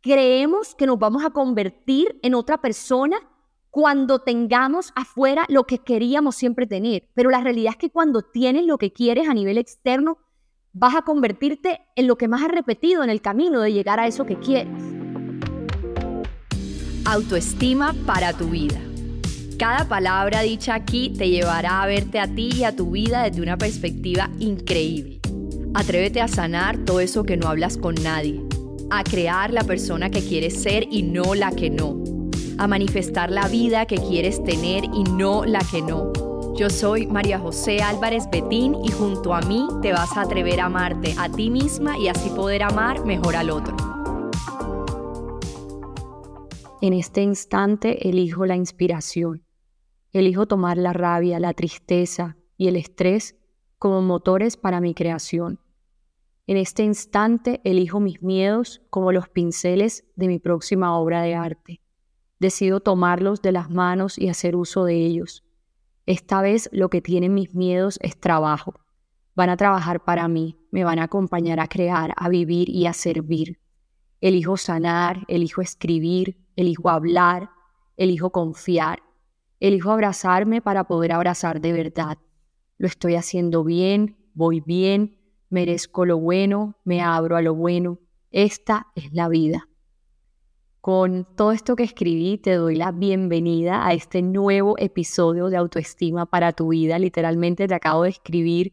creemos que nos vamos a convertir en otra persona cuando tengamos afuera lo que queríamos siempre tener. Pero la realidad es que cuando tienes lo que quieres a nivel externo, vas a convertirte en lo que más has repetido en el camino de llegar a eso que quieres. Autoestima para tu vida. Cada palabra dicha aquí te llevará a verte a ti y a tu vida desde una perspectiva increíble. Atrévete a sanar todo eso que no hablas con nadie, a crear la persona que quieres ser y no la que no, a manifestar la vida que quieres tener y no la que no. Yo soy María José Álvarez Betín y junto a mí te vas a atrever a amarte a ti misma y así poder amar mejor al otro. En este instante elijo la inspiración Elijo tomar la rabia, la tristeza y el estrés como motores para mi creación. En este instante elijo mis miedos como los pinceles de mi próxima obra de arte. Decido tomarlos de las manos y hacer uso de ellos. Esta vez lo que tienen mis miedos es trabajo. Van a trabajar para mí, me van a acompañar a crear, a vivir y a servir. Elijo sanar, elijo escribir, elijo hablar, elijo confiar, Elijo abrazarme para poder abrazar de verdad. Lo estoy haciendo bien, voy bien, merezco lo bueno, me abro a lo bueno. Esta es la vida. Con todo esto que escribí, te doy la bienvenida a este nuevo episodio de autoestima para tu vida. Literalmente te acabo de escribir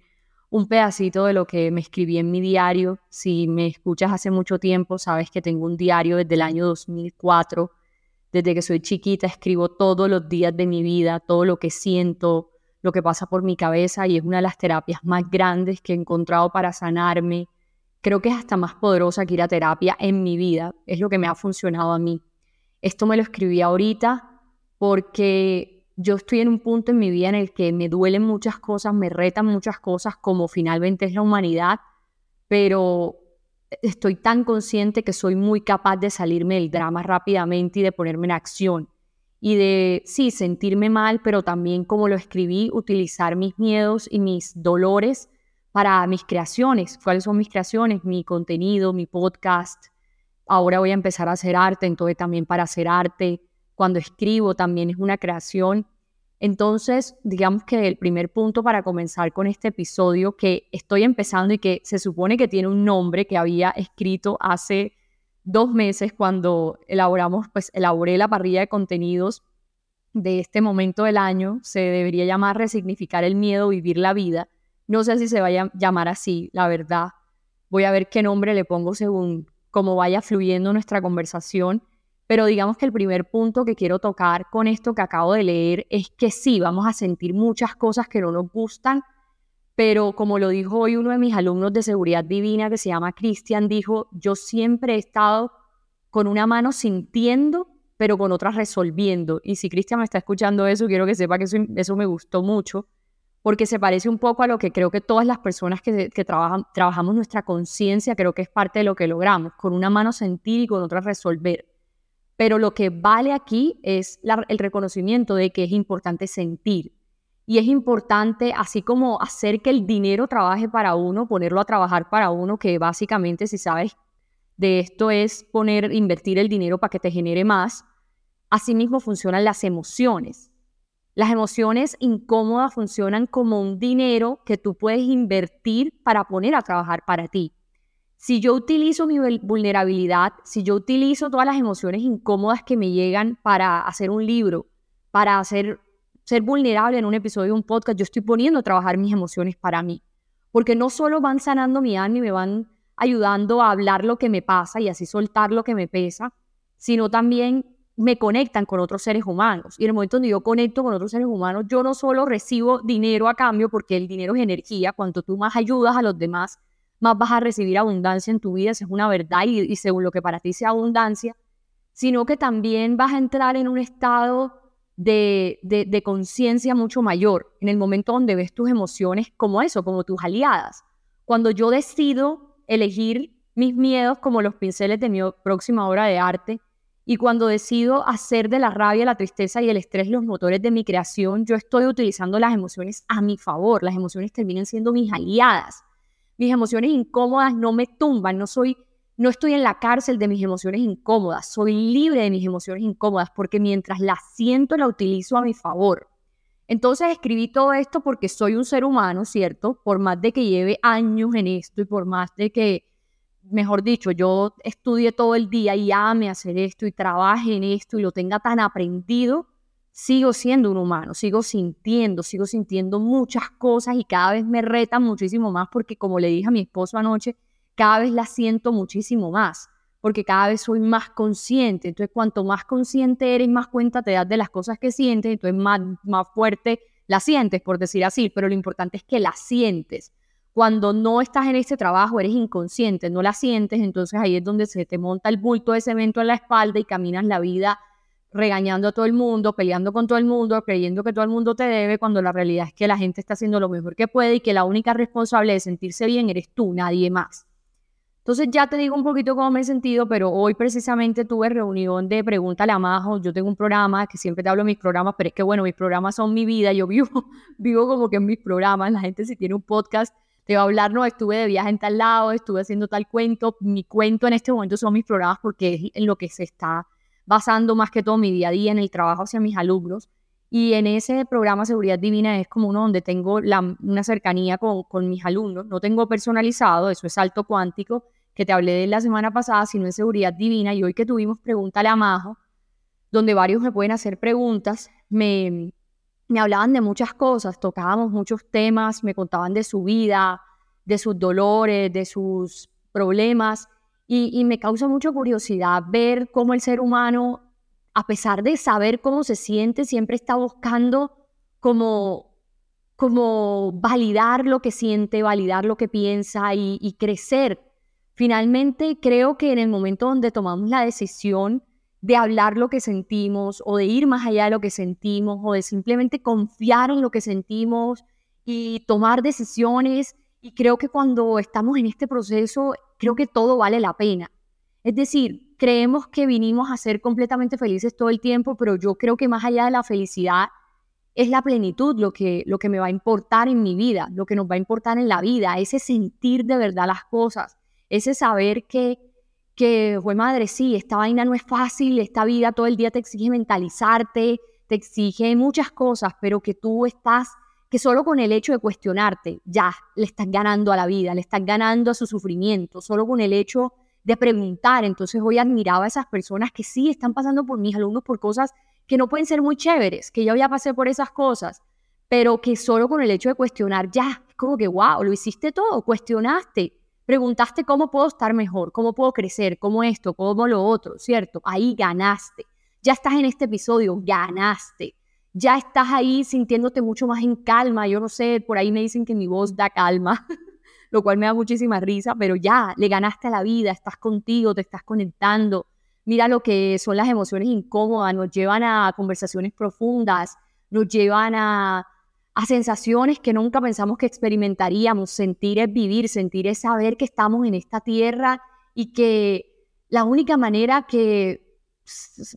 un pedacito de lo que me escribí en mi diario. Si me escuchas hace mucho tiempo, sabes que tengo un diario desde el año 2004 desde que soy chiquita escribo todos los días de mi vida, todo lo que siento, lo que pasa por mi cabeza y es una de las terapias más grandes que he encontrado para sanarme. Creo que es hasta más poderosa que ir a terapia en mi vida, es lo que me ha funcionado a mí. Esto me lo escribí ahorita porque yo estoy en un punto en mi vida en el que me duelen muchas cosas, me retan muchas cosas como finalmente es la humanidad, pero estoy tan consciente que soy muy capaz de salirme del drama rápidamente y de ponerme en acción. Y de, sí, sentirme mal, pero también como lo escribí, utilizar mis miedos y mis dolores para mis creaciones. ¿Cuáles son mis creaciones? Mi contenido, mi podcast. Ahora voy a empezar a hacer arte, entonces también para hacer arte. Cuando escribo también es una creación entonces, digamos que el primer punto para comenzar con este episodio que estoy empezando y que se supone que tiene un nombre que había escrito hace dos meses cuando elaboramos, pues elaboré la parrilla de contenidos de este momento del año, se debería llamar resignificar el miedo, vivir la vida. No sé si se vaya a llamar así, la verdad. Voy a ver qué nombre le pongo según cómo vaya fluyendo nuestra conversación pero digamos que el primer punto que quiero tocar con esto que acabo de leer es que sí, vamos a sentir muchas cosas que no nos gustan, pero como lo dijo hoy uno de mis alumnos de seguridad divina que se llama Cristian, dijo, yo siempre he estado con una mano sintiendo, pero con otra resolviendo. Y si Cristian me está escuchando eso, quiero que sepa que eso, me gustó mucho, porque se parece un poco a lo que creo que todas las personas que, trabajamos nuestra conciencia, creo que es parte de lo que logramos, con una mano sentir y con otra resolver. Pero lo que vale aquí es el reconocimiento de que es importante sentir. Y es importante, así como hacer que el dinero trabaje para uno, ponerlo a trabajar para uno, que básicamente, si sabes de esto, es poner, invertir el dinero para que te genere más. Asimismo funcionan las emociones. Las emociones incómodas funcionan como un dinero que tú puedes invertir para poner a trabajar para ti. Si yo utilizo mi vulnerabilidad, si yo utilizo todas las emociones incómodas que me llegan para hacer un libro, para hacer, ser vulnerable en un episodio de un podcast, yo estoy poniendo a trabajar mis emociones para mí. Porque no solo van sanando mi alma y me van ayudando a hablar lo que me pasa y así soltar lo que me pesa, sino también me conectan con otros seres humanos. Y en el momento donde yo conecto con otros seres humanos, yo no solo recibo dinero a cambio, porque el dinero es energía, cuanto tú más ayudas a los demás, más vas a recibir abundancia en tu vida, esa es una verdad y, según lo que para ti sea abundancia, sino que también vas a entrar en un estado de, de, conciencia mucho mayor, en el momento donde ves tus emociones como eso, como tus aliadas. Cuando yo decido elegir mis miedos como los pinceles de mi próxima obra de arte, y cuando decido hacer de la rabia, la tristeza y el estrés los motores de mi creación, yo estoy utilizando las emociones a mi favor. Las emociones terminan siendo mis aliadas mis emociones incómodas no me tumban, no soy no estoy en la cárcel de mis emociones incómodas, soy libre de mis emociones incómodas porque mientras las siento la utilizo a mi favor. Entonces escribí todo esto porque soy un ser humano, ¿cierto? Por más de que lleve años en esto y por más de que, mejor dicho, yo estudie todo el día y ame hacer esto y trabaje en esto y lo tenga tan aprendido, sigo siendo un humano, sigo sintiendo, sigo sintiendo muchas cosas y cada vez me retan muchísimo más porque como le dije a mi esposo anoche, cada vez la siento muchísimo más, porque cada vez soy más consciente. Entonces, cuanto más consciente eres, más cuenta te das de las cosas que sientes, entonces más, más fuerte la sientes, por decir así, pero lo importante es que la sientes. Cuando no estás en este trabajo, eres inconsciente, no la sientes, entonces ahí es donde se te monta el bulto de cemento en la espalda y caminas la vida regañando a todo el mundo, peleando con todo el mundo, creyendo que todo el mundo te debe, cuando la realidad es que la gente está haciendo lo mejor que puede y que la única responsable de sentirse bien eres tú, nadie más. Entonces ya te digo un poquito cómo me he sentido, pero hoy precisamente tuve reunión de Pregúntale a Majo. Yo tengo un programa que siempre te hablo de mis programas, pero es que bueno, mis programas son mi vida. Yo vivo, vivo como que en mis programas. La gente si tiene un podcast te va a hablar, no, estuve de viaje en tal lado, estuve haciendo tal cuento. Mi cuento en este momento son mis programas porque es en lo que se está basando más que todo mi día a día en el trabajo hacia mis alumnos. Y en ese programa Seguridad Divina es como uno donde tengo la, una cercanía con, con mis alumnos. No tengo personalizado, eso es salto cuántico, que te hablé de la semana pasada, sino en seguridad divina. Y hoy que tuvimos Pregúntale a Majo, donde varios me pueden hacer preguntas, me, me hablaban de muchas cosas, tocábamos muchos temas, me contaban de su vida, de sus dolores, de sus problemas. Y, me causa mucha curiosidad ver cómo el ser humano, a pesar de saber cómo se siente, siempre está buscando como como validar lo que siente, validar lo que piensa y crecer Finalmente, creo que en el momento donde tomamos la decisión de hablar lo que sentimos o de ir más allá de lo que sentimos o de simplemente confiar en lo que sentimos y tomar decisiones, y creo que cuando estamos en este proceso, creo que todo vale la pena. Es decir, creemos que vinimos a ser completamente felices todo el tiempo, pero yo creo que más allá de la felicidad es la plenitud lo que, lo que me va a importar en mi vida, lo que nos va a importar en la vida, ese sentir de verdad las cosas ese saber que, que, fue madre, sí, esta vaina no es fácil, esta vida todo el día te exige mentalizarte, te exige muchas cosas, pero que tú estás, que solo con el hecho de cuestionarte, ya le estás ganando a la vida, le estás ganando a su sufrimiento, solo con el hecho de preguntar. Entonces hoy admiraba a esas personas que sí están pasando por mis alumnos por cosas que no pueden ser muy chéveres, que yo ya pasé por esas cosas, pero que solo con el hecho de cuestionar, ya, es como que, wow, lo hiciste todo, cuestionaste, Preguntaste cómo puedo estar mejor, cómo puedo crecer, cómo esto, cómo lo otro, ¿cierto? Ahí ganaste. Ya estás en este episodio, ganaste. Ya estás ahí sintiéndote mucho más en calma. Yo no sé, por ahí me dicen que mi voz da calma, lo cual me da muchísima risa, pero ya le ganaste a la vida, estás contigo, te estás conectando. Mira lo que son las emociones incómodas, nos llevan a conversaciones profundas, nos llevan a a sensaciones que nunca pensamos que experimentaríamos. Sentir es vivir, sentir es saber que estamos en esta tierra y que la única manera que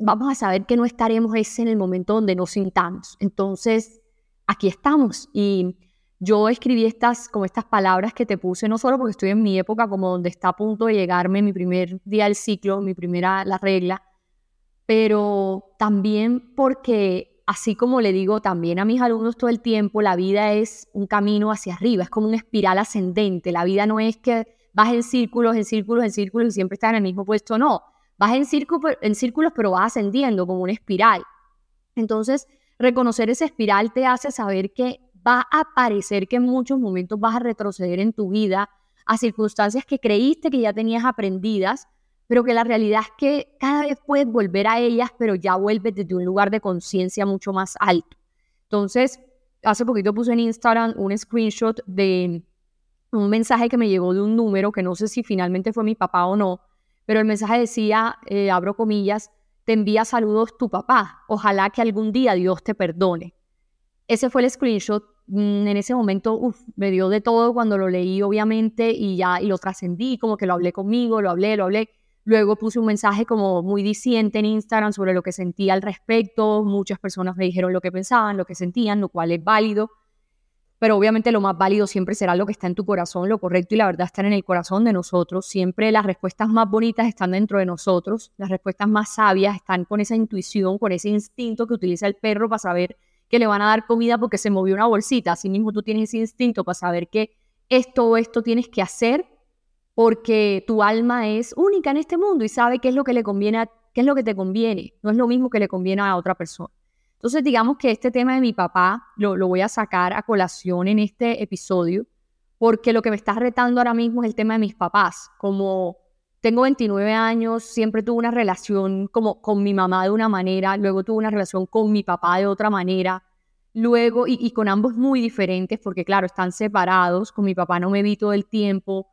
vamos a saber que no estaremos es en el momento donde nos sintamos. Entonces, aquí estamos y yo escribí estas como estas palabras que te puse no solo porque estoy en mi época como donde está a punto de llegarme mi primer día del ciclo, mi primera la regla, pero también porque así como le digo también a mis alumnos todo el tiempo, la vida es un camino hacia arriba, es como una espiral ascendente. La vida no es que vas en círculos, en círculos, en círculos y siempre estás en el mismo puesto, no. Vas en, en círculos, pero vas ascendiendo como una espiral. Entonces, reconocer esa espiral te hace saber que va a parecer que en muchos momentos vas a retroceder en tu vida a circunstancias que creíste que ya tenías aprendidas, pero que la realidad es que cada vez puedes volver a ellas, pero ya vuelves desde un lugar de conciencia mucho más alto. Entonces, hace poquito puse en Instagram un screenshot de un mensaje que me llegó de un número que no sé si finalmente fue mi papá o no, pero el mensaje decía, eh, abro comillas, te envía saludos tu papá, ojalá que algún día Dios te perdone. Ese fue el screenshot. Mm, en ese momento uf, me dio de todo cuando lo leí, obviamente, y ya y lo trascendí, como que lo hablé conmigo, lo hablé, lo hablé. Luego puse un mensaje como muy diciente en Instagram sobre lo que sentía al respecto. Muchas personas me dijeron lo que pensaban, lo que sentían, lo cual es válido. pero obviamente lo más válido siempre será lo que está en tu corazón, lo correcto y la verdad están en el corazón de nosotros. Siempre las respuestas más bonitas están dentro de nosotros, las respuestas más sabias están con esa intuición, con ese instinto que utiliza el perro para saber que le van a dar comida porque se movió una bolsita. Así mismo tú tienes ese instinto para saber que esto o esto tienes que hacer porque tu alma es única en este mundo y sabe qué es lo que le conviene, qué es lo que te conviene. No es lo mismo que le conviene a otra persona. Entonces, digamos que este tema de mi papá lo, lo voy a sacar a colación en este episodio, porque lo que me está retando ahora mismo es el tema de mis papás. Como tengo 29 años, siempre tuve una relación como con mi mamá de una manera, luego tuve una relación con mi papá de otra manera, luego, y, y con ambos muy diferentes, porque claro, están separados, con mi papá no me vi todo el tiempo,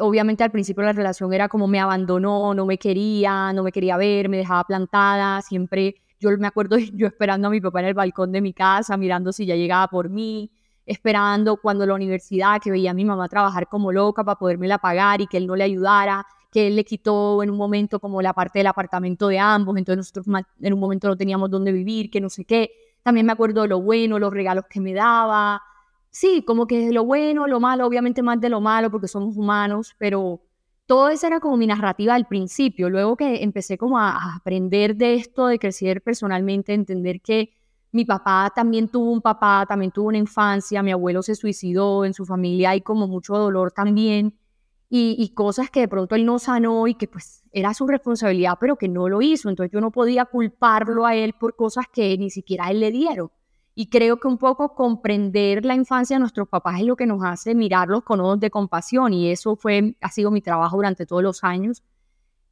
obviamente al principio la relación era como me abandonó, no me quería, no me quería ver, me dejaba plantada, siempre yo me acuerdo yo esperando a mi papá en el balcón de mi casa, mirando si ya llegaba por mí, esperando cuando la universidad, que veía a mi mamá trabajar como loca para podérmela pagar y que él no le ayudara, que él le quitó en un momento como la parte del apartamento de ambos, entonces nosotros en un momento no teníamos dónde vivir, que no sé qué. También me acuerdo de lo bueno, los regalos que me daba. Sí, como que lo bueno, lo malo, obviamente más de lo malo porque somos humanos, pero todo eso era como mi narrativa al principio. Luego que empecé como a, aprender de esto, de crecer personalmente, entender que mi papá también tuvo un papá, también tuvo una infancia, mi abuelo se suicidó, en su familia hay como mucho dolor también. Y, cosas que de pronto él no sanó y que pues era su responsabilidad, pero que no lo hizo. Entonces yo no podía culparlo a él por cosas que ni siquiera él le dieron. Y creo que un poco comprender la infancia de nuestros papás es lo que nos hace mirarlos con ojos de compasión y eso fue, ha sido mi trabajo durante todos los años.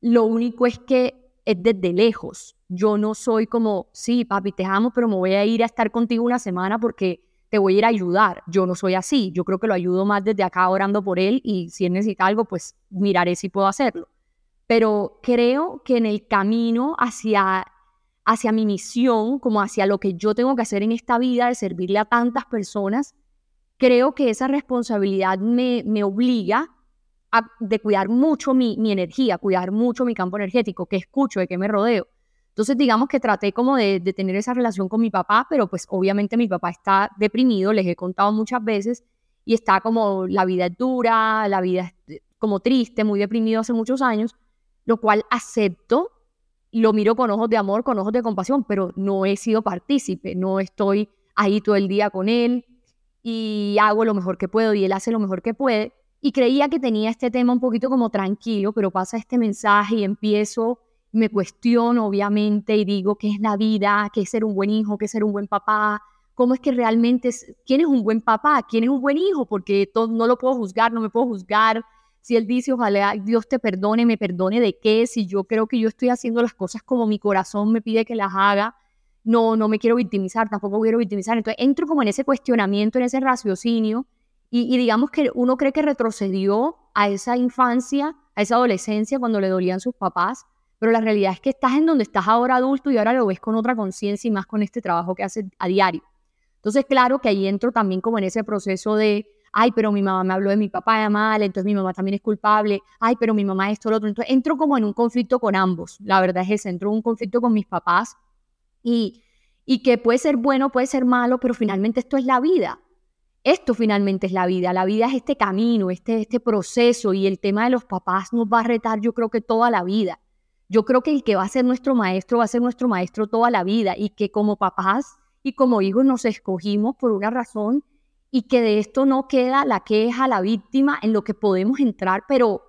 Lo único es que es desde lejos. Yo no soy como, sí, papi, te amo, pero me voy a ir a estar contigo una semana porque te voy a ir a ayudar. Yo no soy así. Yo creo que lo ayudo más desde acá orando por él y si él necesita algo, pues miraré si puedo hacerlo. Pero creo que en el camino hacia hacia mi misión, como hacia lo que yo tengo que hacer en esta vida de servirle a tantas personas, creo que esa responsabilidad me, me obliga a, de cuidar mucho mi, mi, energía, cuidar mucho mi campo energético, que escucho, de que me rodeo. Entonces, digamos que traté como de, de tener esa relación con mi papá, pero pues obviamente mi papá está deprimido, les he contado muchas veces, y está como la vida es dura, la vida es como triste, muy deprimido hace muchos años, lo cual acepto lo miro con ojos de amor, con ojos de compasión, pero no he sido partícipe, no estoy ahí todo el día con él y hago lo mejor que puedo y él hace lo mejor que puede. Y creía que tenía este tema un poquito como tranquilo, pero pasa este mensaje y empiezo, me cuestiono obviamente y digo qué es la vida, qué es ser un buen hijo, qué es ser un buen papá, cómo es que realmente, es, quién es un buen papá, quién es un buen hijo, porque todo, no lo puedo juzgar, no me puedo juzgar, si él dice, ojalá Dios te perdone, me perdone de qué, si yo creo que yo estoy haciendo las cosas como mi corazón me pide que las haga, no, no me quiero victimizar, tampoco quiero victimizar. Entonces entro como en ese cuestionamiento, en ese raciocinio, y, digamos que uno cree que retrocedió a esa infancia, a esa adolescencia cuando le dolían sus papás, pero la realidad es que estás en donde estás ahora adulto y ahora lo ves con otra conciencia y más con este trabajo que haces a diario. Entonces, claro que ahí entro también como en ese proceso de ay, pero mi mamá me habló de mi papá de mal, entonces mi mamá también es culpable, ay, pero mi mamá esto, lo otro. Entonces entro como en un conflicto con ambos, la verdad es ese, entro en un conflicto con mis papás y, y que puede ser bueno, puede ser malo, pero finalmente esto es la vida. Esto finalmente es la vida, la vida es este camino, este, este proceso y el tema de los papás nos va a retar yo creo que toda la vida. Yo creo que el que va a ser nuestro maestro va a ser nuestro maestro toda la vida y que como papás y como hijos nos escogimos por una razón y que de esto no queda la queja, la víctima, en lo que podemos entrar, pero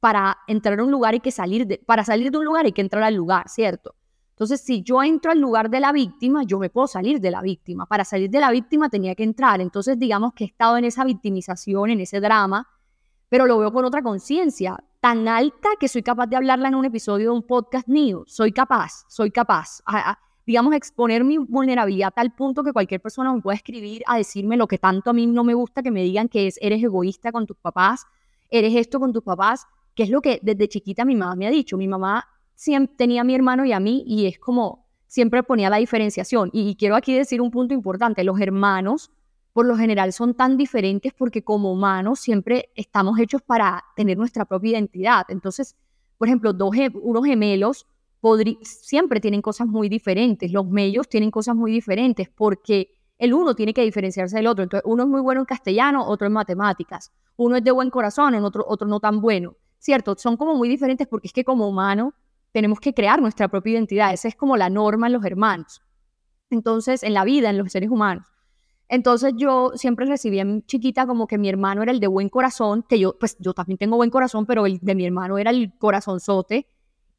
para entrar a un lugar hay que salir de, para salir de un lugar hay que entrar al lugar, ¿cierto? Entonces, si yo entro al lugar de la víctima, yo me puedo salir de la víctima. Para salir de la víctima tenía que entrar. Entonces, digamos que he estado en esa victimización, en ese drama, pero lo veo con otra conciencia, tan alta que soy capaz de hablarla en un episodio de un podcast mío. Soy capaz, soy capaz digamos, exponer mi vulnerabilidad a tal punto que cualquier persona me pueda escribir a decirme lo que tanto a mí no me gusta que me digan que es, eres egoísta con tus papás, eres esto con tus papás, que es lo que desde chiquita mi mamá me ha dicho. Mi mamá siempre tenía a mi hermano y a mí y es como siempre ponía la diferenciación. Y, quiero aquí decir un punto importante, los hermanos por lo general son tan diferentes porque como humanos siempre estamos hechos para tener nuestra propia identidad. Entonces, por ejemplo, dos, unos gemelos siempre tienen cosas muy diferentes, los medios tienen cosas muy diferentes, porque el uno tiene que diferenciarse del otro. Entonces, uno es muy bueno en castellano, otro en matemáticas. Uno es de buen corazón, otro, otro no tan bueno. ¿Cierto? Son como muy diferentes porque es que como humano tenemos que crear nuestra propia identidad. Esa es como la norma en los hermanos. Entonces, en la vida, en los seres humanos. Entonces yo siempre recibía en chiquita como que mi hermano era el de buen corazón, que yo, pues yo también tengo buen corazón, pero el de mi hermano era el corazonzote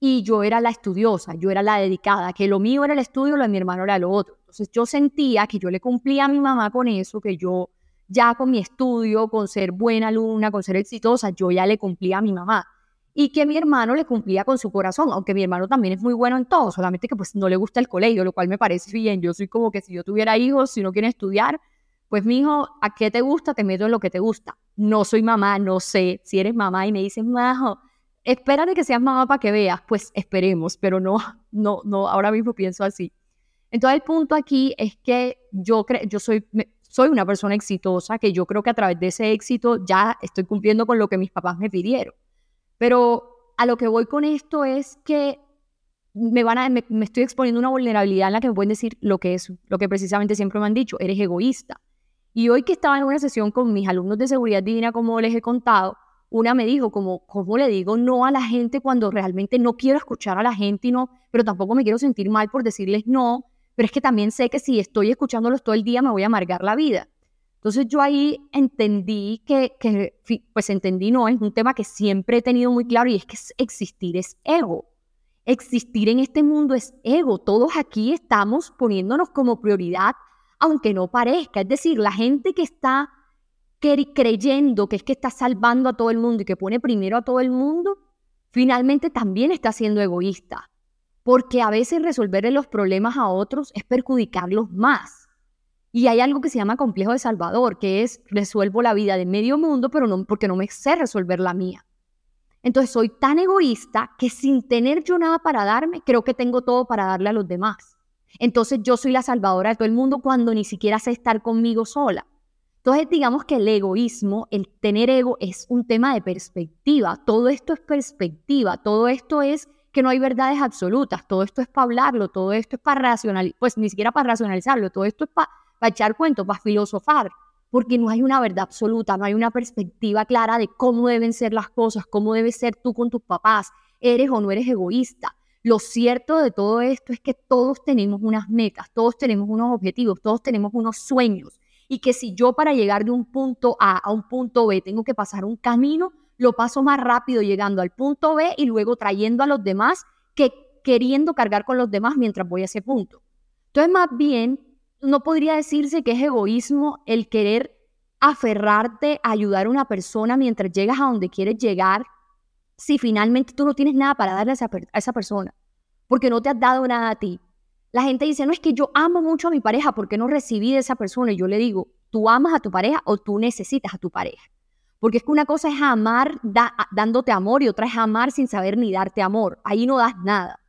y yo era la estudiosa, yo era la dedicada, que lo mío era el estudio, lo de mi hermano era lo otro. Entonces yo sentía que yo le cumplía a mi mamá con eso, que yo ya con mi estudio, con ser buena alumna, con ser exitosa, yo ya le cumplía a mi mamá y que mi hermano le cumplía con su corazón, aunque mi hermano también es muy bueno en todo, solamente que pues no le gusta el colegio, lo cual me parece bien. Yo soy como que si yo tuviera hijos, si no quieren estudiar, pues mi hijo, ¿a qué te gusta? Te meto en lo que te gusta. No soy mamá, no sé. Si eres mamá y me dices, majo, espérate que seas mamá para que veas, pues esperemos, pero no, no, no, ahora mismo pienso así. Entonces el punto aquí es que yo, creo, yo soy, soy una persona exitosa, que yo creo que a través de ese éxito ya estoy cumpliendo con lo que mis papás me pidieron. Pero a lo que voy con esto es que me, van a, me, estoy exponiendo una vulnerabilidad en la que me pueden decir lo que es, lo que precisamente siempre me han dicho, eres egoísta. Y hoy que estaba en una sesión con mis alumnos de seguridad divina, como les he contado, una me dijo como, ¿cómo le digo no a la gente cuando realmente no quiero escuchar a la gente y no, pero tampoco me quiero sentir mal por decirles no, pero es que también sé que si estoy escuchándolos todo el día me voy a amargar la vida. Entonces yo ahí entendí que, pues entendí, no, es un tema que siempre he tenido muy claro y es que existir es ego. Existir en este mundo es ego. Todos aquí estamos poniéndonos como prioridad, aunque no parezca. Es decir, la gente que está creyendo que es que está salvando a todo el mundo y que pone primero a todo el mundo, finalmente también está siendo egoísta. Porque a veces resolverle los problemas a otros es perjudicarlos más. Y hay algo que se llama complejo de Salvador, que es resuelvo la vida de medio mundo, pero no porque no me sé resolver la mía. Entonces soy tan egoísta que sin tener yo nada para darme, creo que tengo todo para darle a los demás. Entonces yo soy la salvadora de todo el mundo cuando ni siquiera sé estar conmigo sola. Entonces digamos que el egoísmo, el tener ego es un tema de perspectiva. Todo esto es perspectiva, todo esto es que no hay verdades absolutas, todo esto es para hablarlo, todo esto es para racionalizar, pues ni siquiera para racionalizarlo, todo esto es para para echar cuentos, para filosofar, porque no hay una verdad absoluta, no hay una perspectiva clara de cómo deben ser las cosas, cómo debes ser tú con tus papás, eres o no eres egoísta. Lo cierto de todo esto es que todos tenemos unas metas, todos tenemos unos objetivos, todos tenemos unos sueños y que si yo para llegar de un punto A a un punto B tengo que pasar un camino, lo paso más rápido llegando al punto B y luego trayendo a los demás que queriendo cargar con los demás mientras voy a ese punto. Entonces, más bien, no podría decirse que es egoísmo el querer aferrarte a ayudar a una persona mientras llegas a donde quieres llegar si finalmente tú no tienes nada para darle a esa, a esa persona, porque no te has dado nada a ti. La gente dice, no es que yo amo mucho a mi pareja porque no recibí de esa persona. Y yo le digo, tú amas a tu pareja o tú necesitas a tu pareja. Porque es que una cosa es amar dándote amor y otra es amar sin saber ni darte amor. Ahí no das nada.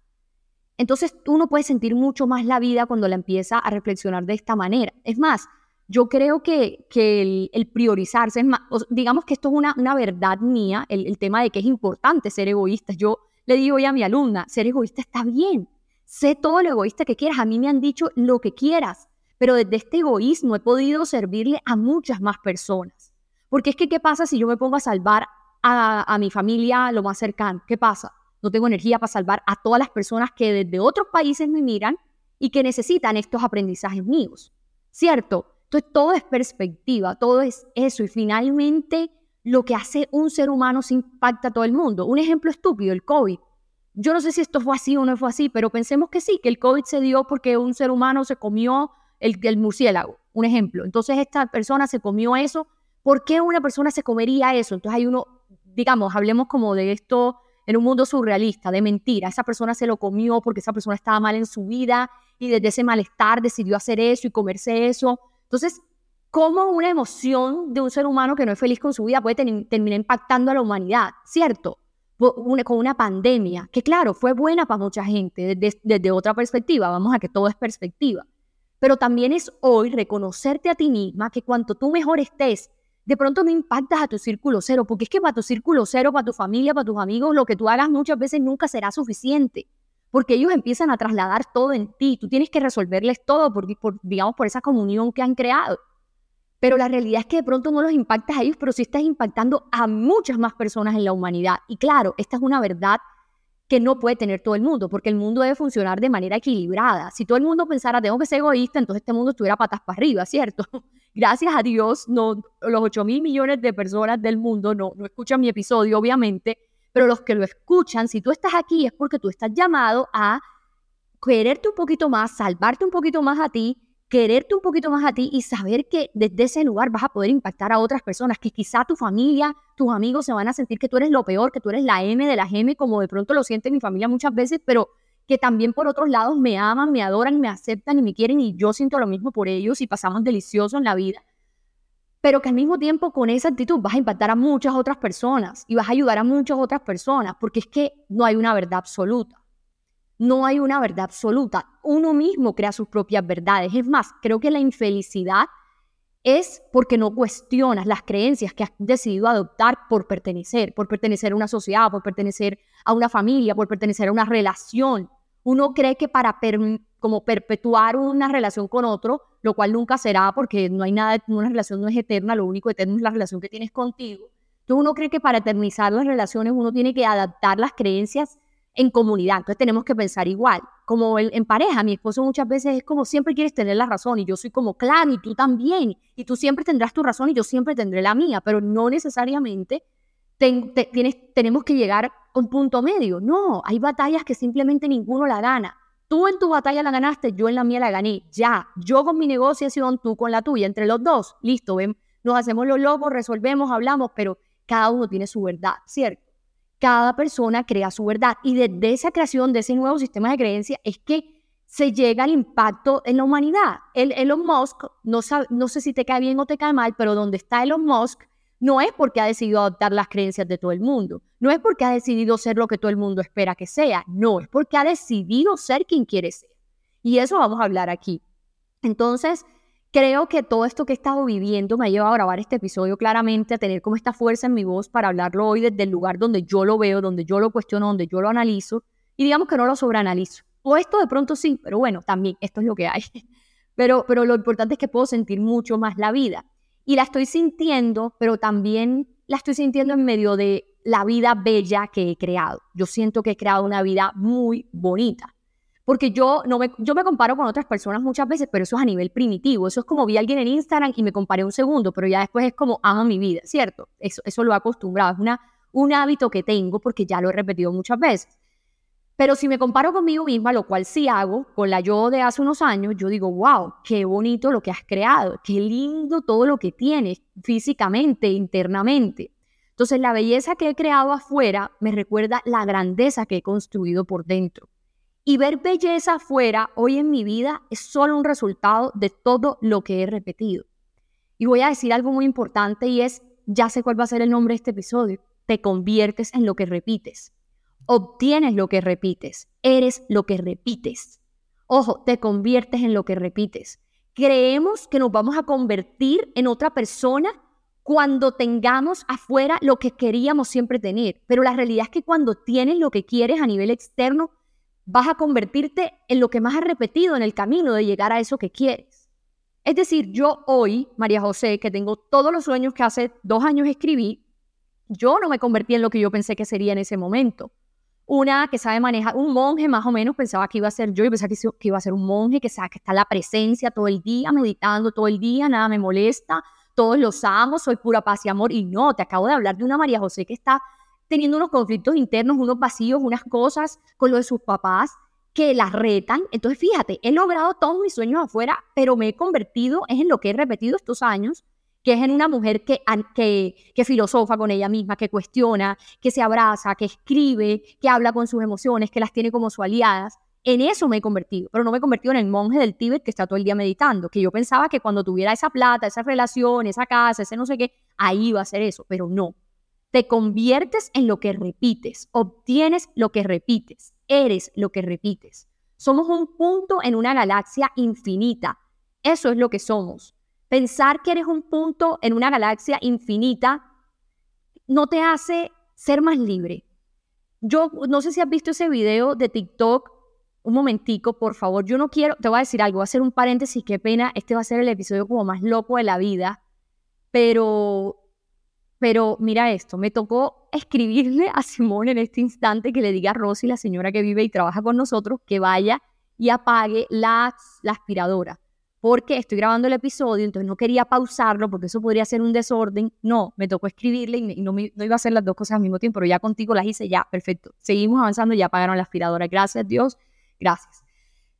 Entonces uno puede sentir mucho más la vida cuando la empieza a reflexionar de esta manera. Es más, yo creo que, que el, priorizarse, digamos que esto es una, una verdad mía, el, tema de que es importante ser egoísta. Yo le digo hoy a mi alumna, ser egoísta está bien, sé todo lo egoísta que quieras, a mí me han dicho lo que quieras, pero desde este egoísmo he podido servirle a muchas más personas. Porque es que, ¿qué pasa si yo me pongo a salvar a, a mi familia lo más cercano? ¿Qué pasa? no tengo energía para salvar a todas las personas que desde otros países me miran y que necesitan estos aprendizajes míos, ¿cierto? Entonces todo es perspectiva, todo es eso y finalmente lo que hace un ser humano se impacta a todo el mundo. Un ejemplo estúpido, el COVID. Yo no sé si esto fue así o no fue así, pero pensemos que sí, que el COVID se dio porque un ser humano se comió el, el murciélago, un ejemplo. Entonces esta persona se comió eso. ¿Por qué una persona se comería eso? Entonces hay uno, digamos, hablemos como de esto en un mundo surrealista, de mentira. Esa persona se lo comió porque esa persona estaba mal en su vida y desde ese malestar decidió hacer eso y comerse eso. Entonces, ¿cómo una emoción de un ser humano que no es feliz con su vida puede terminar impactando a la humanidad? ¿Cierto? Con una pandemia, que claro, fue buena para mucha gente desde, otra perspectiva, vamos a que todo es perspectiva, pero también es hoy reconocerte a ti misma que cuanto tú mejor estés de pronto no impactas a tu círculo cero, porque es que para tu círculo cero, para tu familia, para tus amigos, lo que tú hagas muchas veces nunca será suficiente, porque ellos empiezan a trasladar todo en ti. Tú tienes que resolverles todo, por, digamos, por esa comunión que han creado. Pero la realidad es que de pronto no los impactas a ellos, pero sí estás impactando a muchas más personas en la humanidad. Y claro, esta es una verdad que no puede tener todo el mundo, porque el mundo debe funcionar de manera equilibrada. Si todo el mundo pensara, tengo que ser egoísta, entonces este mundo estuviera patas para arriba, ¿cierto? Gracias a Dios, no, los 8 mil millones de personas del mundo no, no escuchan mi episodio, obviamente, pero los que lo escuchan, si tú estás aquí es porque tú estás llamado a quererte un poquito más, salvarte un poquito más a ti, quererte un poquito más a ti y saber que desde ese lugar vas a poder impactar a otras personas, que quizá tu familia, tus amigos se van a sentir que tú eres lo peor, que tú eres la M de la M, como de pronto lo siente mi familia muchas veces, pero que también por otros lados me aman, me adoran, me aceptan y me quieren y yo siento lo mismo por ellos y pasamos delicioso en la vida pero que al mismo tiempo con esa actitud vas a impactar a muchas otras personas y vas a ayudar a muchas otras personas, porque es que no hay una verdad absoluta. No hay una verdad absoluta. Uno mismo crea sus propias verdades. Es más, creo que la infelicidad es porque no cuestionas las creencias que has decidido adoptar por pertenecer, por pertenecer a una sociedad, por pertenecer a una familia, por pertenecer a una relación. Uno cree que para como perpetuar una relación con otro, lo cual nunca será porque no hay nada, una relación no es eterna, lo único eterno es la relación que tienes contigo. Entonces uno cree que para eternizar las relaciones uno tiene que adaptar las creencias en comunidad, entonces tenemos que pensar igual. Como en pareja, mi esposo muchas veces es como siempre quieres tener la razón y yo soy como, claro, y tú también, y tú siempre tendrás tu razón y yo siempre tendré la mía, pero no necesariamente tenemos que llegar a un punto medio. No, hay batallas que simplemente ninguno la gana. Tú en tu batalla la ganaste, yo en la mía la gané. Ya, yo con mi negociación, tú con la tuya. Entre los dos, listo, nos hacemos los locos, resolvemos, hablamos, pero cada uno tiene su verdad, ¿cierto? Cada persona crea su verdad. Y desde esa creación de ese nuevo sistema de creencia es que se llega al impacto en la humanidad. El Elon Musk, no, no sé si te cae bien o te cae mal, pero donde está Elon Musk, no es porque ha decidido adoptar las creencias de todo el mundo, no es porque ha decidido ser lo que todo el mundo espera que sea, no, es porque ha decidido ser quien quiere ser. Y eso vamos a hablar aquí. Entonces, creo que todo esto que he estado viviendo me ha llevado a grabar este episodio claramente, a tener como esta fuerza en mi voz para hablarlo hoy desde el lugar donde yo lo veo, donde yo lo cuestiono, donde yo lo analizo, y digamos que no lo sobreanalizo. O esto de pronto sí, pero bueno, también esto es lo que hay. Pero, pero lo importante es que puedo sentir mucho más la vida y la estoy sintiendo, pero también la estoy sintiendo en medio de la vida bella que he creado. Yo siento que he creado una vida muy bonita. Porque yo, no me, yo me comparo con otras personas muchas veces, pero eso es a nivel primitivo. Eso es como vi a alguien en Instagram y me comparé un segundo, pero ya después es como amo mi vida, ¿cierto? Eso, eso lo he acostumbrado. Es una, un hábito que tengo porque ya lo he repetido muchas veces. Pero si me comparo conmigo misma, lo cual sí hago, con la yo de hace unos años, yo digo, wow, qué bonito lo que has creado, qué lindo todo lo que tienes físicamente, internamente. Entonces la belleza que he creado afuera me recuerda la grandeza que he construido por dentro. Y ver belleza afuera hoy en mi vida es solo un resultado de todo lo que he repetido. Y voy a decir algo muy importante y es, ya sé cuál va a ser el nombre de este episodio, te conviertes en lo que repites. Obtienes lo que repites, eres lo que repites. Ojo, te conviertes en lo que repites. Creemos que nos vamos a convertir en otra persona cuando tengamos afuera lo que queríamos siempre tener. Pero la realidad es que cuando tienes lo que quieres a nivel externo, vas a convertirte en lo que más has repetido en el camino de llegar a eso que quieres. Es decir, yo hoy, María José, que tengo todos los sueños que hace dos años escribí, yo no me convertí en lo que yo pensé que sería en ese momento una que sabe manejar, un monje más o menos pensaba que iba a ser yo, y pensaba que, iba a ser un monje que sabe que está la presencia todo el día, meditando todo el día, nada me molesta, todos los amo, soy pura paz y amor. Y no, te acabo de hablar de una María José que está teniendo unos conflictos internos, unos vacíos, unas cosas con lo de sus papás que la retan. Entonces, fíjate, he logrado todos mis sueños afuera, pero me he convertido en lo que he repetido estos años, que es en una mujer que, que, que filosofa con ella misma, que cuestiona, que se abraza, que escribe, que habla con sus emociones, que las tiene como sus aliadas. En eso me he convertido, pero no me he convertido en el monje del Tíbet que está todo el día meditando, que yo pensaba que cuando tuviera esa plata, esa relación, esa casa, ese no sé qué, ahí iba a ser eso, pero no. Te conviertes en lo que repites, obtienes lo que repites, eres lo que repites. Somos un punto en una galaxia infinita. Eso es lo que somos. Pensar que eres un punto en una galaxia infinita no te hace ser más libre. Yo no sé si has visto ese video de TikTok un momentico, por favor, yo no quiero, te voy a decir algo, voy a hacer un paréntesis, qué pena, este va a ser el episodio como más loco de la vida, pero, pero mira esto, me tocó escribirle a Simón en este instante que le diga a Rosy, la señora que vive y trabaja con nosotros, que vaya y apague la, la aspiradora porque estoy grabando el episodio, entonces no quería pausarlo porque eso podría ser un desorden. No, me tocó escribirle y, no, iba a hacer las dos cosas al mismo tiempo, pero ya contigo las hice, ya, perfecto. Seguimos avanzando, ya apagaron la aspiradora. Gracias Dios, gracias.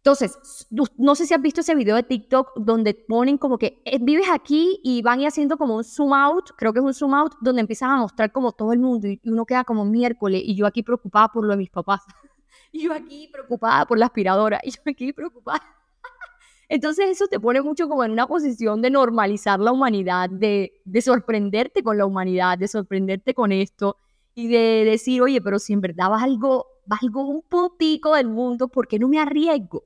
Entonces, no sé si has visto ese video de TikTok donde ponen como que eh, vives aquí y van haciendo como un zoom out, creo que es un zoom out, donde empiezan a mostrar como todo el mundo y uno queda como miércoles y yo aquí preocupada por lo de mis papás. y yo aquí preocupada por la aspiradora y yo aquí preocupada entonces eso te pone mucho como en una posición de normalizar la humanidad, de, de sorprenderte con la humanidad, de sorprenderte con esto y de decir, oye, pero si en verdad vas algo, vas algo un puntico del mundo, ¿por qué no me arriesgo?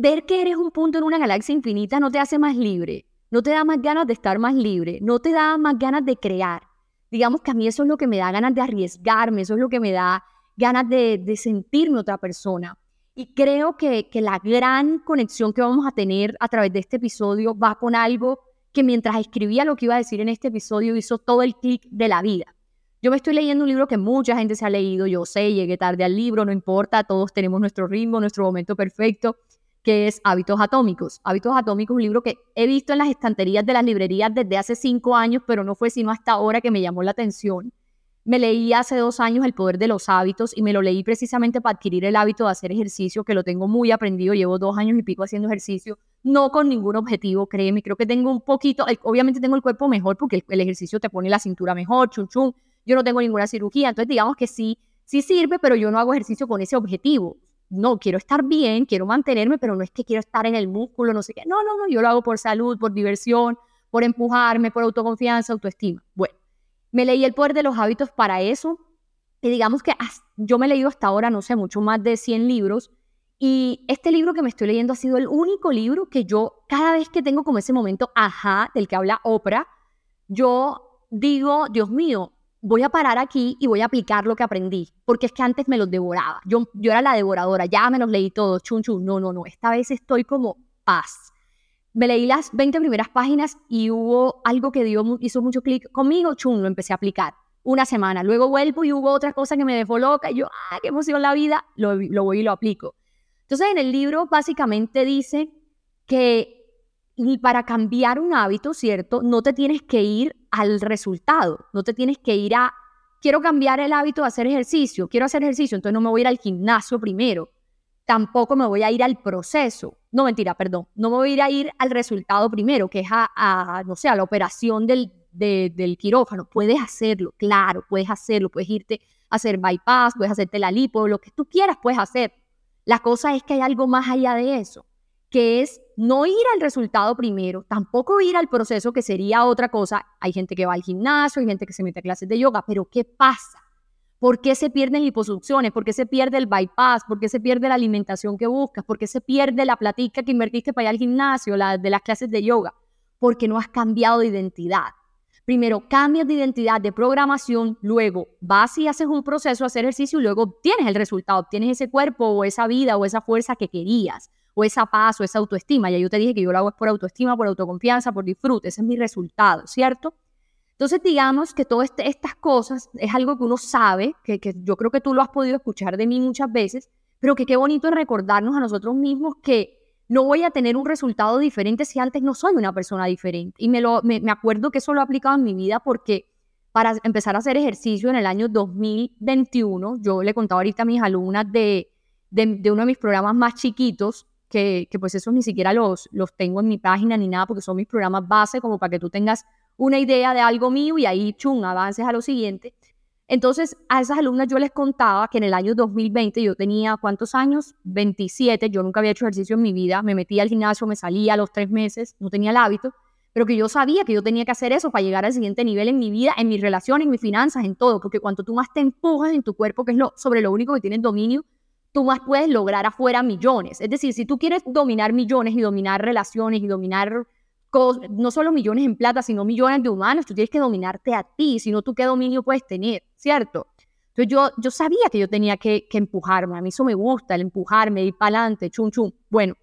Ver que eres un punto en una galaxia infinita no te hace más libre, no te da más ganas de estar más libre, no te da más ganas de crear. Digamos que a mí eso es lo que me da ganas de arriesgarme, eso es lo que me da ganas de, de sentirme otra persona. Y creo que, que la gran conexión que vamos a tener a través de este episodio va con algo que mientras escribía lo que iba a decir en este episodio hizo todo el clic de la vida. Yo me estoy leyendo un libro que mucha gente se ha leído, yo sé, llegué tarde al libro, no importa, todos tenemos nuestro ritmo, nuestro momento perfecto, que es Hábitos Atómicos. Hábitos Atómicos, un libro que he visto en las estanterías de las librerías desde hace cinco años, pero no fue sino hasta ahora que me llamó la atención. Me leí hace dos años El Poder de los Hábitos y me lo leí precisamente para adquirir el hábito de hacer ejercicio, que lo tengo muy aprendido. Llevo dos años y pico haciendo ejercicio, no con ningún objetivo, créeme. Creo que tengo un poquito, obviamente tengo el cuerpo mejor porque el, ejercicio te pone la cintura mejor, chun chun. Yo no tengo ninguna cirugía, entonces digamos que sí, sí sirve, pero yo no hago ejercicio con ese objetivo. No, quiero estar bien, quiero mantenerme, pero no es que quiero estar en el músculo, no sé qué. No, no, no, yo lo hago por salud, por diversión, por empujarme, por autoconfianza, autoestima. Bueno. Me leí El poder de los hábitos para eso. Y digamos que yo me he leído hasta ahora, no sé, mucho más de 100 libros. Y este libro que me estoy leyendo ha sido el único libro que yo, cada vez que tengo como ese momento, ajá, del que habla Oprah, yo digo, Dios mío, voy a parar aquí y voy a aplicar lo que aprendí. Porque es que antes me los devoraba. Yo, yo era la devoradora, ya me los leí todos, chun chun. No, no, no. Esta vez estoy como paz me leí las 20 primeras páginas y hubo algo que dio, hizo mucho clic conmigo, chum, lo empecé a aplicar. Una semana, luego vuelvo y hubo otra cosa que me dejó loca y yo, ah, qué emoción la vida, lo, lo voy y lo aplico. Entonces en el libro básicamente dice que para cambiar un hábito, ¿cierto? No te tienes que ir al resultado, no te tienes que ir a, quiero cambiar el hábito de hacer ejercicio, quiero hacer ejercicio, entonces no me voy a ir al gimnasio primero, tampoco me voy a ir al proceso. No, mentira, perdón. No me voy a ir al resultado primero, que es a, no sé, a la operación del, del quirófano. Puedes hacerlo, claro, puedes hacerlo. Puedes irte a hacer bypass, puedes hacerte la lipo, lo que tú quieras puedes hacer. La cosa es que hay algo más allá de eso, que es no ir al resultado primero, tampoco ir al proceso, que sería otra cosa. Hay gente que va al gimnasio, hay gente que se mete a clases de yoga, pero ¿qué pasa? ¿Por qué se pierden liposucciones? ¿Por qué se pierde el bypass? ¿Por qué se pierde la alimentación que buscas? ¿Por qué se pierde la platica que invertiste para ir al gimnasio, la de las clases de yoga? Porque no has cambiado de identidad. Primero cambias de identidad, de programación, luego vas y haces un proceso, hacer ejercicio y luego obtienes el resultado, obtienes ese cuerpo o esa vida o esa fuerza que querías, o esa paz o esa autoestima. Ya yo te dije que yo lo hago por autoestima, por autoconfianza, por disfrute, ese es mi resultado, ¿cierto? Entonces, digamos que todas este, estas cosas es algo que uno sabe, que, yo creo que tú lo has podido escuchar de mí muchas veces, pero que qué bonito es recordarnos a nosotros mismos que no voy a tener un resultado diferente si antes no soy una persona diferente. Y me, lo, me, acuerdo que eso lo he aplicado en mi vida porque para empezar a hacer ejercicio en el año 2021, yo le contaba ahorita a mis alumnas de, de, uno de mis programas más chiquitos, que, pues esos ni siquiera los, los tengo en mi página ni nada, porque son mis programas base, como para que tú tengas una idea de algo mío y ahí, chum, avances a lo siguiente. Entonces, a esas alumnas yo les contaba que en el año 2020 yo tenía, ¿cuántos años? 27, yo nunca había hecho ejercicio en mi vida, me metía al gimnasio, me salía a los tres meses, no tenía el hábito, pero que yo sabía que yo tenía que hacer eso para llegar al siguiente nivel en mi vida, en mis relaciones, en mis finanzas, en todo, porque cuanto tú más te empujas en tu cuerpo, que es lo, sobre lo único que tienes dominio, tú más puedes lograr afuera millones. Es decir, si tú quieres dominar millones y dominar relaciones y dominar no solo millones en plata, sino millones de humanos. Tú tienes que dominarte a ti, si no, tú qué dominio puedes tener, ¿cierto? Entonces yo, yo sabía que yo tenía que, empujarme, a mí eso me gusta, el empujarme, ir para adelante, chum, chum. Bueno,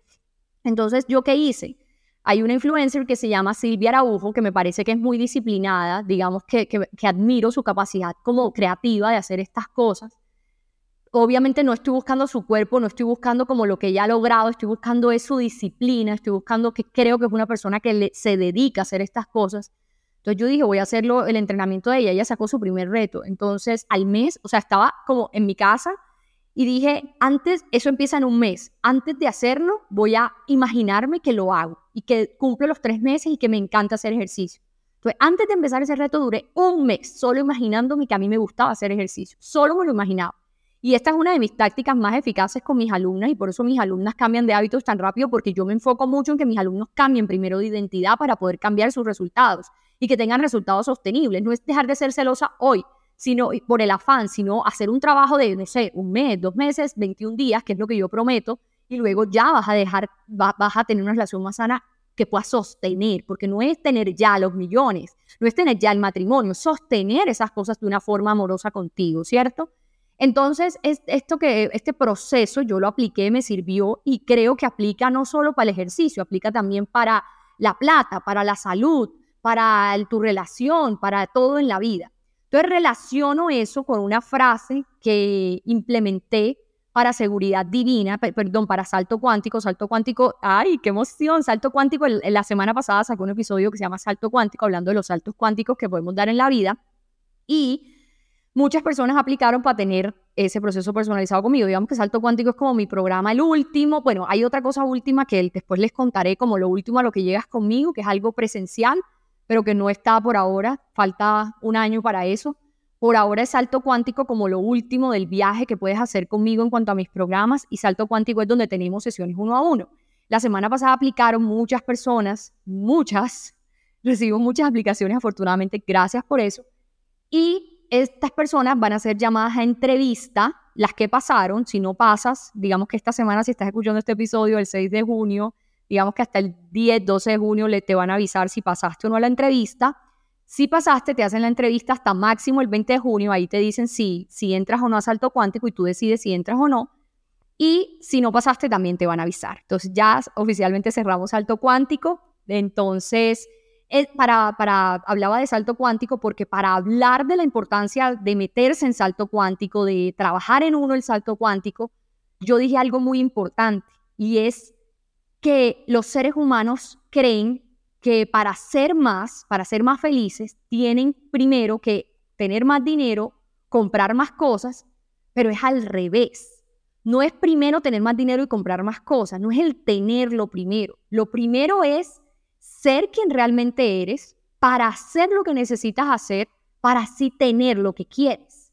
entonces yo qué hice? Hay una influencer que se llama Silvia Araujo, que me parece que es muy disciplinada, digamos que, que, que admiro su capacidad como creativa de hacer estas cosas obviamente no estoy buscando su cuerpo, no estoy buscando como lo que ella ha logrado, estoy buscando su disciplina, estoy buscando que creo que es una persona que se dedica a hacer estas cosas. Entonces yo dije, voy a hacerlo el entrenamiento de ella, ella sacó su primer reto. Entonces al mes, o sea, estaba como en mi casa y dije, antes, eso empieza en un mes, antes de hacerlo voy a imaginarme que lo hago y que cumple los tres meses y que me encanta hacer ejercicio. Entonces, antes de empezar ese reto duré un mes solo imaginándome que a mí me gustaba hacer ejercicio, solo me lo imaginaba. Y esta es una de mis tácticas más eficaces con mis alumnas y por eso mis alumnas cambian de hábitos tan rápido porque yo me enfoco mucho en que mis alumnos cambien primero de identidad para poder cambiar sus resultados y que tengan resultados sostenibles. No es dejar de ser celosa hoy, sino por el afán, sino hacer un trabajo de, no sé, un mes, dos meses, 21 días, que es lo que yo prometo, y luego ya vas a dejar, vas a tener una relación más sana que puedas sostener, porque no es tener ya los millones, no es tener ya el matrimonio, sostener esas cosas de una forma amorosa contigo, ¿cierto? Entonces, esto que, este proceso yo lo apliqué, me sirvió y creo que aplica no solo para el ejercicio, aplica también para la plata, para la salud, para tu relación, para todo en la vida. Entonces relaciono eso con una frase que implementé para seguridad divina, perdón, para salto cuántico, salto cuántico, ay, qué emoción, salto cuántico, la semana pasada sacó un episodio que se llama Salto cuántico, hablando de los saltos cuánticos que podemos dar en la vida, y muchas personas aplicaron para tener ese proceso personalizado conmigo. Digamos que Salto Cuántico es como mi programa, el último. Bueno, hay otra cosa última que después les contaré como lo último a lo que llegas conmigo, que es algo presencial, pero que no está por ahora. Falta un año para eso. Por ahora es Salto Cuántico como lo último del viaje que puedes hacer conmigo en cuanto a mis programas y Salto Cuántico es donde tenemos sesiones uno a uno. La semana pasada aplicaron muchas personas, muchas, recibo muchas aplicaciones afortunadamente, gracias por eso. Y estas personas van a ser llamadas a entrevista, las que pasaron, si no pasas, digamos que esta semana, si estás escuchando este episodio el 6 de junio, digamos que hasta el 10, 12 de junio le te van a avisar si pasaste o no a la entrevista. Si pasaste, te hacen la entrevista hasta máximo el 20 de junio, ahí te dicen si, si entras o no a salto cuántico y tú decides si entras o no. Y si no pasaste, también te van a avisar. Entonces ya oficialmente cerramos salto cuántico. Entonces, para, para, hablaba de salto cuántico porque para hablar de la importancia de meterse en salto cuántico, de trabajar en uno el salto cuántico, yo dije algo muy importante y es que los seres humanos creen que para ser más, para ser más felices, tienen primero que tener más dinero, comprar más cosas, pero es al revés. No es primero tener más dinero y comprar más cosas, no es el tenerlo primero. Lo primero es ser quien realmente eres para hacer lo que necesitas hacer para así tener lo que quieres.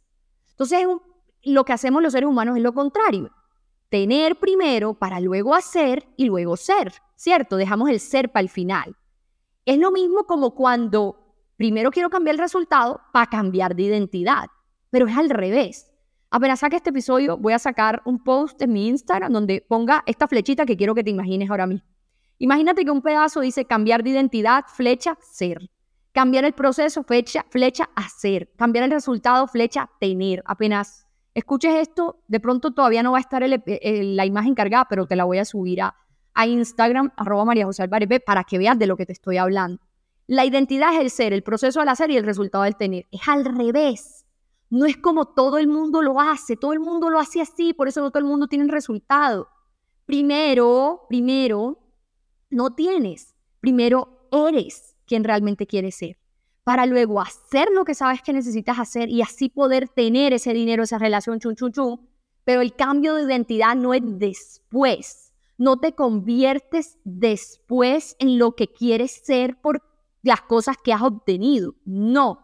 Entonces, lo que hacemos los seres humanos es lo contrario. Tener primero para luego hacer y luego ser, ¿cierto? Dejamos el ser para el final. Es lo mismo como cuando primero quiero cambiar el resultado para cambiar de identidad, pero es al revés. Apenas saque este episodio, voy a sacar un post en mi Instagram donde ponga esta flechita que quiero que te imagines ahora mismo. Imagínate que un pedazo dice cambiar de identidad, flecha, ser. Cambiar el proceso, flecha, flecha, hacer. Cambiar el resultado, flecha, tener. Apenas escuches esto, de pronto todavía no va a estar la imagen cargada, pero te la voy a subir a, a Instagram, arroba María José Álvarez para que veas de lo que te estoy hablando. La identidad es el ser, el proceso del hacer y el resultado del tener. Es al revés. No es como todo el mundo lo hace, todo el mundo lo hace así, por eso no todo el mundo tiene resultado. Primero, primero, no tienes. Primero eres quien realmente quieres ser, para luego hacer lo que sabes que necesitas hacer y así poder tener ese dinero, esa relación, chun, chun, chun. Pero el cambio de identidad no es después. No te conviertes después en lo que quieres ser por las cosas que has obtenido. No.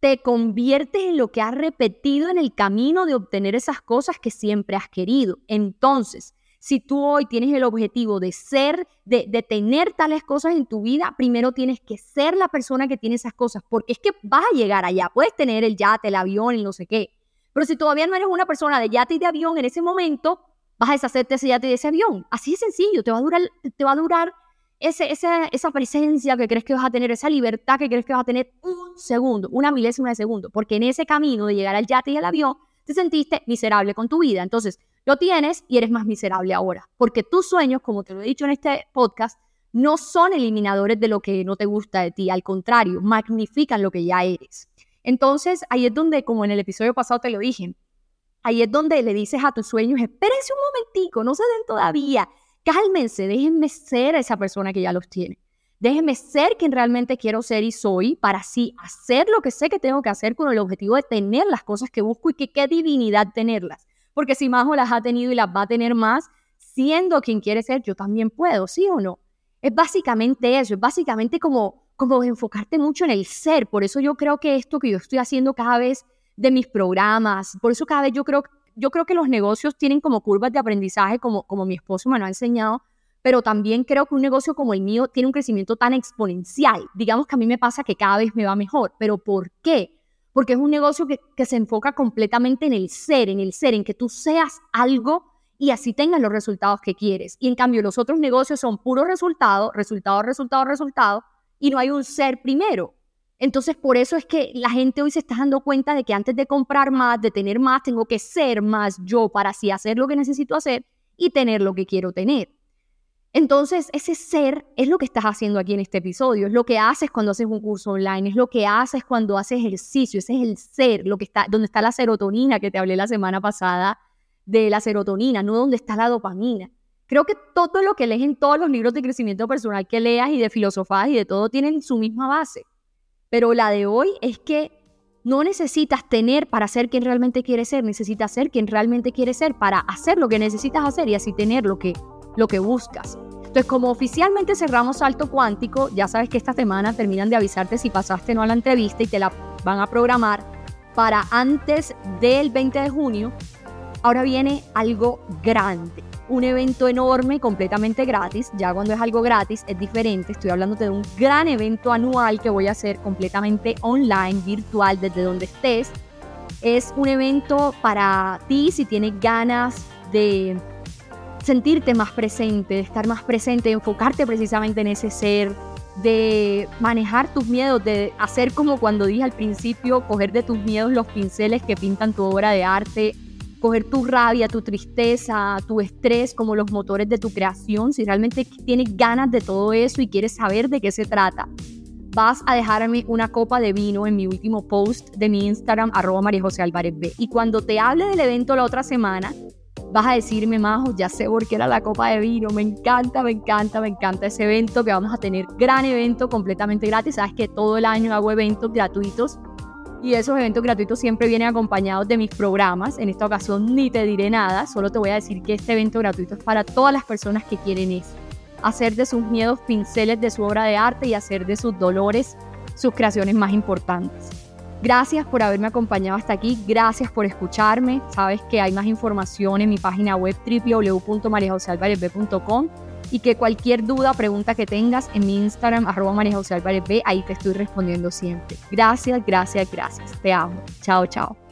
Te conviertes en lo que has repetido en el camino de obtener esas cosas que siempre has querido. Entonces, si tú hoy tienes el objetivo de ser, de, tener tales cosas en tu vida, primero tienes que ser la persona que tiene esas cosas, porque es que vas a llegar allá. Puedes tener el yate, el avión, y no sé qué. Pero si todavía no eres una persona de yate y de avión en ese momento, vas a deshacerte ese yate y de ese avión. Así de sencillo, te va a durar, te va a durar ese, esa, esa presencia que crees que vas a tener, esa libertad que crees que vas a tener un segundo, una milésima de segundo, porque en ese camino de llegar al yate y al avión, te sentiste miserable con tu vida. Entonces, lo tienes y eres más miserable ahora, porque tus sueños, como te lo he dicho en este podcast, no son eliminadores de lo que no te gusta de ti, al contrario, magnifican lo que ya eres. Entonces, ahí es donde, como en el episodio pasado te lo dije, ahí es donde le dices a tus sueños, espérense un momentico, no se den todavía, cálmense, déjenme ser esa persona que ya los tiene. Déjenme ser quien realmente quiero ser y soy para así hacer lo que sé que tengo que hacer con el objetivo de tener las cosas que busco y que qué divinidad tenerlas. Porque si Majo las ha tenido y las va a tener más, siendo quien quiere ser, yo también puedo, ¿sí o no? Es básicamente eso, es básicamente como, como enfocarte mucho en el ser. Por eso yo creo que esto que yo estoy haciendo cada vez de mis programas, por eso cada vez yo creo, yo creo que los negocios tienen como curvas de aprendizaje, como, como mi esposo me lo ha enseñado, pero también creo que un negocio como el mío tiene un crecimiento tan exponencial. Digamos que a mí me pasa que cada vez me va mejor, pero ¿por qué? Porque es un negocio que, se enfoca completamente en el ser, en el ser, en que tú seas algo y así tengas los resultados que quieres. Y en cambio los otros negocios son puro resultado, resultado, resultado, resultado, y no hay un ser primero. Entonces, por eso es que la gente hoy se está dando cuenta de que antes de comprar más, de tener más, tengo que ser más yo para así hacer lo que necesito hacer y tener lo que quiero tener. Entonces, ese ser es lo que estás haciendo aquí en este episodio, es lo que haces cuando haces un curso online, es lo que haces cuando haces ejercicio, ese es el ser, lo que está, donde está la serotonina que te hablé la semana pasada de la serotonina, no donde está la dopamina. Creo que todo lo que lees en todos los libros de crecimiento personal que leas y de filosofía y de todo tienen su misma base. Pero la de hoy es que no necesitas tener para ser quien realmente quieres ser, necesitas ser quien realmente quieres ser para hacer lo que necesitas hacer y así tener lo que lo que buscas. Entonces, como oficialmente cerramos Salto Cuántico, ya sabes que esta semana terminan de avisarte si pasaste o no a la entrevista y te la van a programar para antes del 20 de junio. Ahora viene algo grande, un evento enorme, completamente gratis. Ya cuando es algo gratis es diferente. Estoy hablando de un gran evento anual que voy a hacer completamente online, virtual, desde donde estés. Es un evento para ti si tienes ganas de sentirte más presente, de estar más presente, enfocarte precisamente en ese ser, de manejar tus miedos, de hacer como cuando dije al principio, coger de tus miedos los pinceles que pintan tu obra de arte, coger tu rabia, tu tristeza, tu estrés como los motores de tu creación, si realmente tienes ganas de todo eso y quieres saber de qué se trata. Vas a dejarme una copa de vino en mi último post de mi Instagram, arroba María José Álvarez B. Y cuando te hable del evento la otra semana, vas a decirme, Majo, ya sé por qué era la copa de vino, me encanta, me encanta, me encanta ese evento que vamos a tener, gran evento completamente gratis, sabes que todo el año hago eventos gratuitos y esos eventos gratuitos siempre vienen acompañados de mis programas, en esta ocasión ni te diré nada, solo te voy a decir que este evento gratuito es para todas las personas que quieren eso, hacer de sus miedos pinceles de su obra de arte y hacer de sus dolores sus creaciones más importantes. Gracias por haberme acompañado hasta aquí, gracias por escucharme. Sabes que hay más información en mi página web www.mariajosealvarezb.com y que cualquier duda pregunta que tengas en mi Instagram, arroba ahí te estoy respondiendo siempre. Gracias, gracias, gracias. Te amo. Chao, chao.